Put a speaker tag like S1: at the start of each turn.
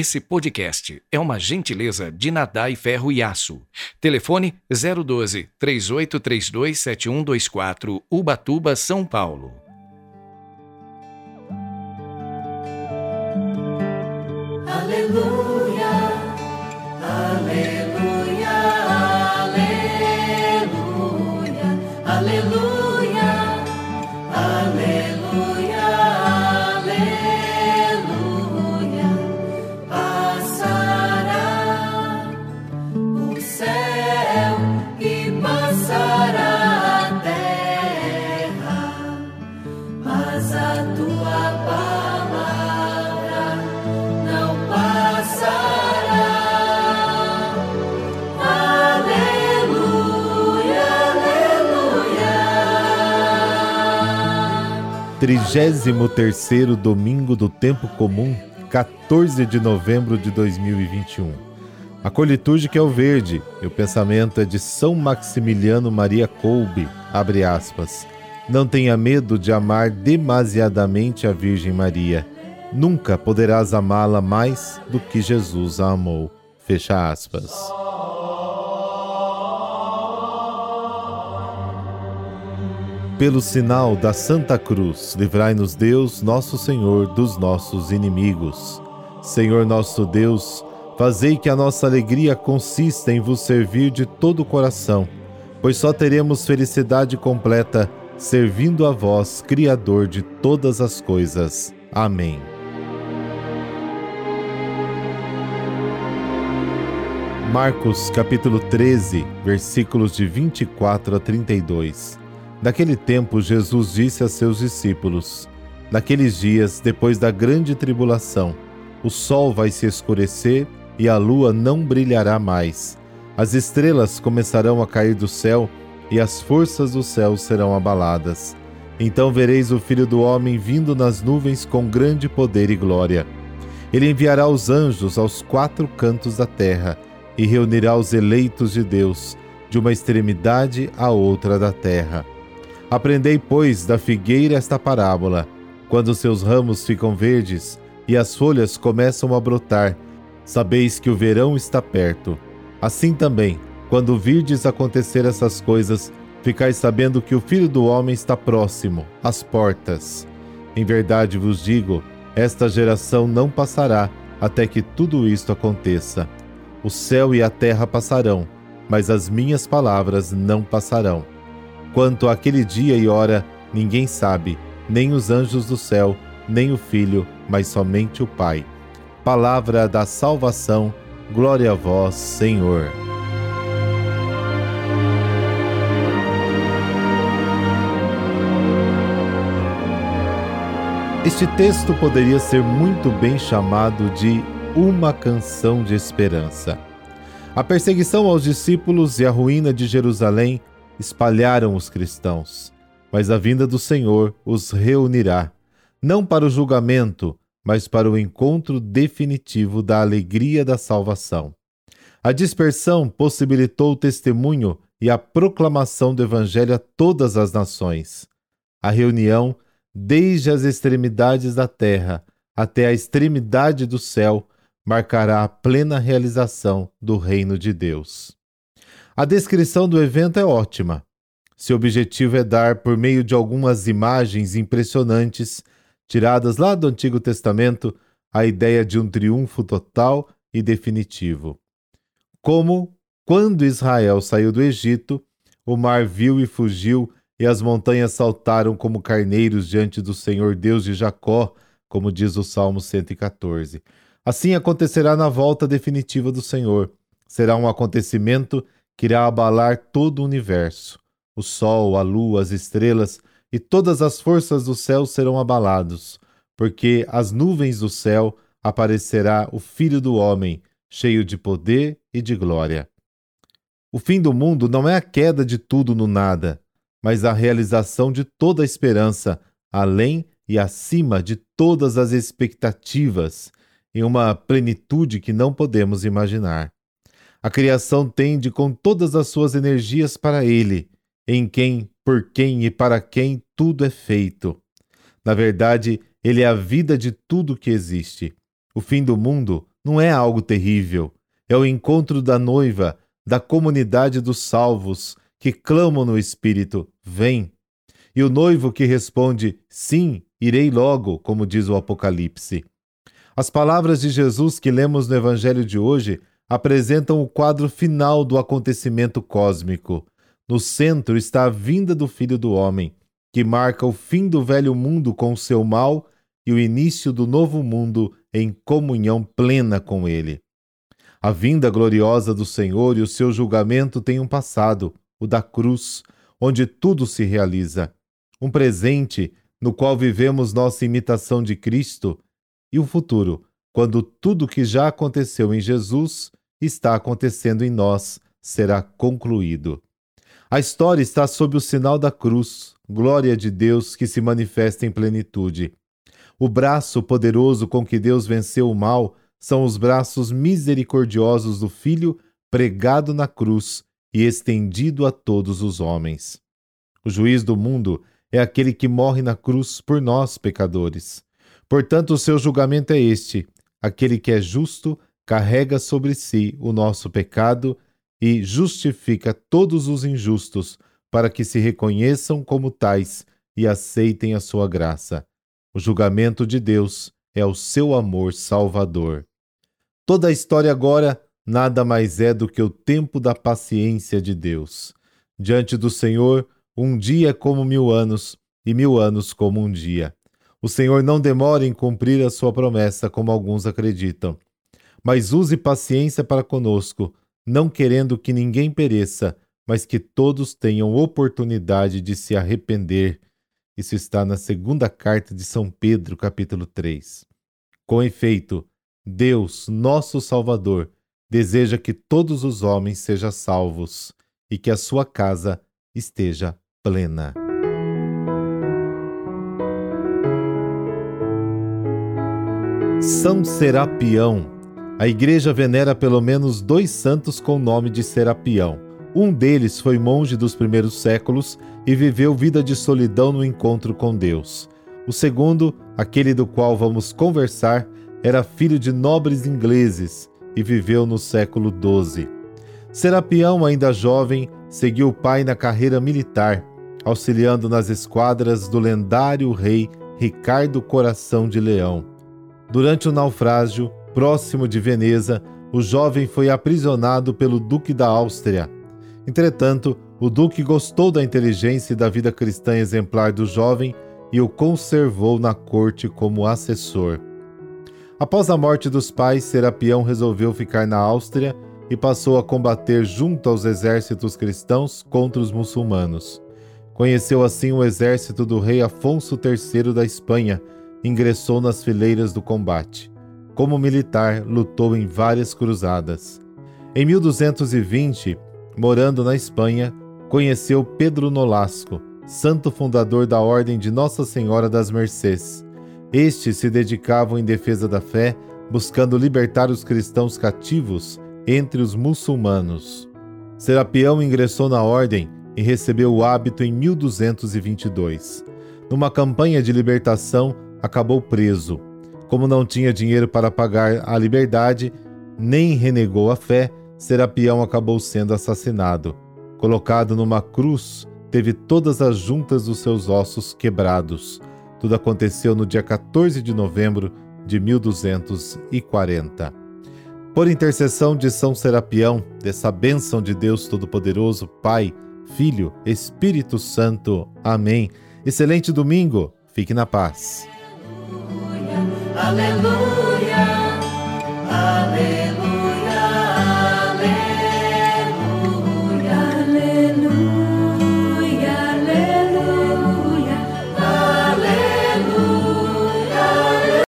S1: Esse podcast é uma gentileza de Nadai Ferro e Aço. Telefone 012 3832 7124, Ubatuba, São Paulo.
S2: Aleluia, aleluia,
S3: 33º domingo do tempo comum, 14 de novembro de 2021. A cor litúrgica é o verde e o pensamento é de São Maximiliano Maria Kolbe, abre aspas. Não tenha medo de amar demasiadamente a Virgem Maria. Nunca poderás amá-la mais do que Jesus a amou. Fecha aspas. Pelo sinal da Santa Cruz, livrai-nos Deus, nosso Senhor, dos nossos inimigos. Senhor nosso Deus, fazei que a nossa alegria consista em vos servir de todo o coração, pois só teremos felicidade completa servindo a vós, Criador de todas as coisas. Amém. Marcos capítulo 13, versículos de 24 a 32. Naquele tempo, Jesus disse a seus discípulos: Naqueles dias, depois da grande tribulação, o sol vai se escurecer e a lua não brilhará mais. As estrelas começarão a cair do céu e as forças do céu serão abaladas. Então vereis o Filho do Homem vindo nas nuvens com grande poder e glória. Ele enviará os anjos aos quatro cantos da terra e reunirá os eleitos de Deus, de uma extremidade à outra da terra. Aprendei, pois, da figueira esta parábola: quando seus ramos ficam verdes e as folhas começam a brotar, sabeis que o verão está perto. Assim também, quando virdes acontecer essas coisas, ficais sabendo que o Filho do Homem está próximo, às portas. Em verdade vos digo: esta geração não passará até que tudo isto aconteça. O céu e a terra passarão, mas as minhas palavras não passarão. Quanto àquele dia e hora, ninguém sabe, nem os anjos do céu, nem o Filho, mas somente o Pai. Palavra da salvação, glória a vós, Senhor. Este texto poderia ser muito bem chamado de uma canção de esperança. A perseguição aos discípulos e a ruína de Jerusalém espalharam os cristãos, mas a vinda do Senhor os reunirá, não para o julgamento, mas para o encontro definitivo da alegria da salvação. A dispersão possibilitou o testemunho e a proclamação do Evangelho a todas as nações. A reunião, desde as extremidades da terra até a extremidade do céu, marcará a plena realização do reino de Deus. A descrição do evento é ótima. Seu objetivo é dar, por meio de algumas imagens impressionantes, tiradas lá do Antigo Testamento, a ideia de um triunfo total e definitivo. Como, quando Israel saiu do Egito, o mar viu e fugiu, e as montanhas saltaram como carneiros diante do Senhor Deus de Jacó, como diz o Salmo 114. Assim acontecerá na volta definitiva do Senhor. Será um acontecimento que irá abalar todo o universo. O sol, a lua, as estrelas e todas as forças do céu serão abalados, porque as nuvens do céu aparecerá o Filho do Homem, cheio de poder e de glória. O fim do mundo não é a queda de tudo no nada, mas a realização de toda a esperança, além e acima de todas as expectativas, em uma plenitude que não podemos imaginar. A criação tende com todas as suas energias para Ele, em quem, por quem e para quem tudo é feito. Na verdade, Ele é a vida de tudo que existe. O fim do mundo não é algo terrível. É o encontro da noiva, da comunidade dos salvos, que clamam no Espírito: Vem. E o noivo que responde: Sim, irei logo, como diz o Apocalipse. As palavras de Jesus que lemos no Evangelho de hoje apresentam o quadro final do acontecimento cósmico. No centro está a vinda do Filho do Homem, que marca o fim do velho mundo com o seu mal e o início do novo mundo em comunhão plena com ele. A vinda gloriosa do Senhor e o seu julgamento têm um passado, o da cruz, onde tudo se realiza. Um presente no qual vivemos nossa imitação de Cristo, e o um futuro, quando tudo que já aconteceu em Jesus está acontecendo em nós, será concluído. A história está sob o sinal da cruz, glória de Deus que se manifesta em plenitude. O braço poderoso com que Deus venceu o mal são os braços misericordiosos do Filho pregado na cruz e estendido a todos os homens. O juiz do mundo é aquele que morre na cruz por nós, pecadores. Portanto, o seu julgamento é este: aquele que é justo carrega sobre si o nosso pecado e justifica todos os injustos, para que se reconheçam como tais e aceitem a sua graça. O julgamento de Deus é o seu amor salvador. Toda a história agora nada mais é do que o tempo da paciência de Deus. Diante do Senhor, um dia é como mil anos, e mil anos como um dia. O Senhor não demora em cumprir a sua promessa, como alguns acreditam, mas use paciência para conosco, não querendo que ninguém pereça, mas que todos tenham oportunidade de se arrepender. Isso está na segunda carta de São Pedro, capítulo 3. Com efeito, Deus, nosso Salvador, deseja que todos os homens sejam salvos e que a sua casa esteja plena. São Serapião a igreja venera pelo menos dois santos com o nome de Serapião. Um deles foi monge dos primeiros séculos e viveu vida de solidão no encontro com Deus. O segundo, aquele do qual vamos conversar, era filho de nobres ingleses e viveu no século XII. Serapião, ainda jovem, seguiu o pai na carreira militar, auxiliando nas esquadras do lendário rei Ricardo Coração de Leão. Durante o naufrágio, Próximo de Veneza, o jovem foi aprisionado pelo Duque da Áustria. Entretanto, o Duque gostou da inteligência e da vida cristã exemplar do jovem e o conservou na corte como assessor. Após a morte dos pais, Serapião resolveu ficar na Áustria e passou a combater junto aos exércitos cristãos contra os muçulmanos. Conheceu assim o exército do rei Afonso III da Espanha, ingressou nas fileiras do combate. Como militar, lutou em várias cruzadas. Em 1220, morando na Espanha, conheceu Pedro Nolasco, santo fundador da Ordem de Nossa Senhora das Mercês. Estes se dedicavam em defesa da fé, buscando libertar os cristãos cativos entre os muçulmanos. Serapião ingressou na ordem e recebeu o hábito em 1222. Numa campanha de libertação, acabou preso. Como não tinha dinheiro para pagar a liberdade, nem renegou a fé, Serapião acabou sendo assassinado. Colocado numa cruz, teve todas as juntas dos seus ossos quebrados. Tudo aconteceu no dia 14 de novembro de 1240. Por intercessão de São Serapião, dessa bênção de Deus Todo-Poderoso, Pai, Filho, Espírito Santo. Amém. Excelente domingo. Fique na paz.
S2: Aleluia, aleluia.